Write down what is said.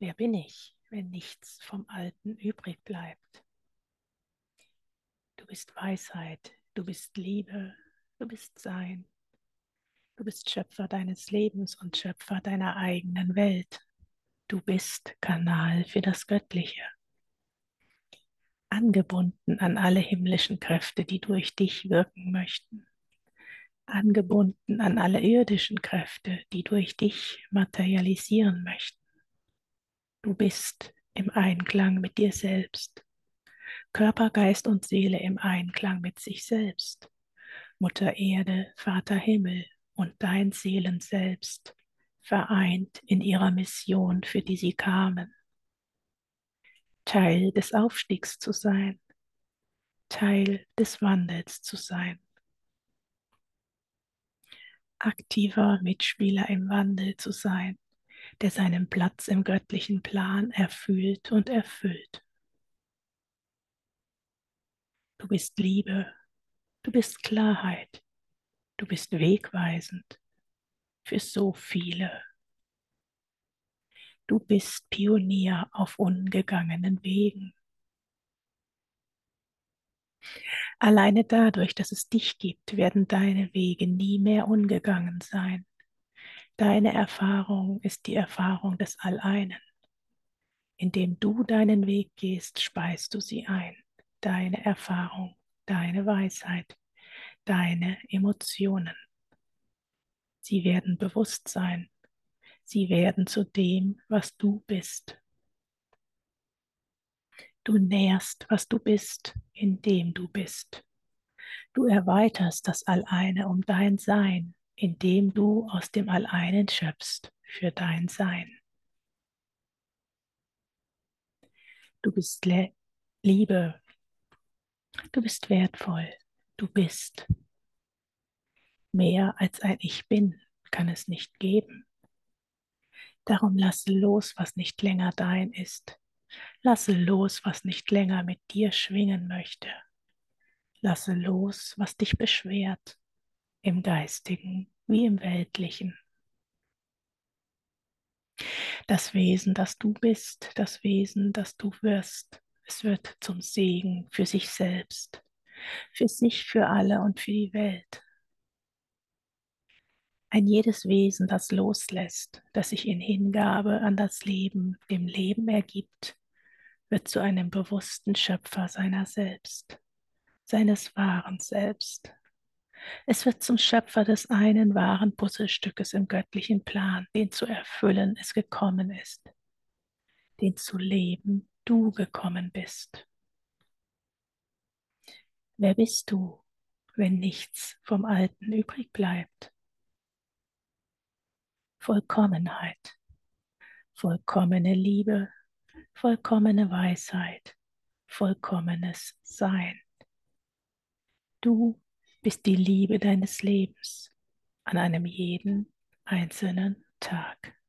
Wer bin ich, wenn nichts vom Alten übrig bleibt? Du bist Weisheit, du bist Liebe, du bist Sein. Du bist Schöpfer deines Lebens und Schöpfer deiner eigenen Welt. Du bist Kanal für das Göttliche. Angebunden an alle himmlischen Kräfte, die durch dich wirken möchten. Angebunden an alle irdischen Kräfte, die durch dich materialisieren möchten. Du bist im Einklang mit dir selbst. Körper, Geist und Seele im Einklang mit sich selbst. Mutter Erde, Vater Himmel, und dein Seelen selbst vereint in ihrer Mission, für die sie kamen. Teil des Aufstiegs zu sein, Teil des Wandels zu sein. Aktiver Mitspieler im Wandel zu sein, der seinen Platz im göttlichen Plan erfüllt und erfüllt. Du bist Liebe, du bist Klarheit, Du bist wegweisend für so viele. Du bist Pionier auf ungegangenen Wegen. Alleine dadurch, dass es dich gibt, werden deine Wege nie mehr ungegangen sein. Deine Erfahrung ist die Erfahrung des Alleinen. Indem du deinen Weg gehst, speist du sie ein. Deine Erfahrung, deine Weisheit deine Emotionen. Sie werden bewusst sein. Sie werden zu dem, was du bist. Du nährst, was du bist, indem du bist. Du erweiterst das Alleine um dein Sein, indem du aus dem Alleinen schöpfst für dein Sein. Du bist Le Liebe. Du bist wertvoll. Du bist. Mehr als ein Ich bin kann es nicht geben. Darum lasse los, was nicht länger dein ist. Lasse los, was nicht länger mit dir schwingen möchte. Lasse los, was dich beschwert, im geistigen wie im weltlichen. Das Wesen, das du bist, das Wesen, das du wirst, es wird zum Segen für sich selbst für sich, für alle und für die Welt. Ein jedes Wesen, das loslässt, das sich in Hingabe an das Leben, dem Leben ergibt, wird zu einem bewussten Schöpfer seiner selbst, seines wahren Selbst. Es wird zum Schöpfer des einen wahren Puzzlestückes im göttlichen Plan, den zu erfüllen es gekommen ist, den zu leben du gekommen bist. Wer bist du, wenn nichts vom Alten übrig bleibt? Vollkommenheit, vollkommene Liebe, vollkommene Weisheit, vollkommenes Sein. Du bist die Liebe deines Lebens an einem jeden einzelnen Tag.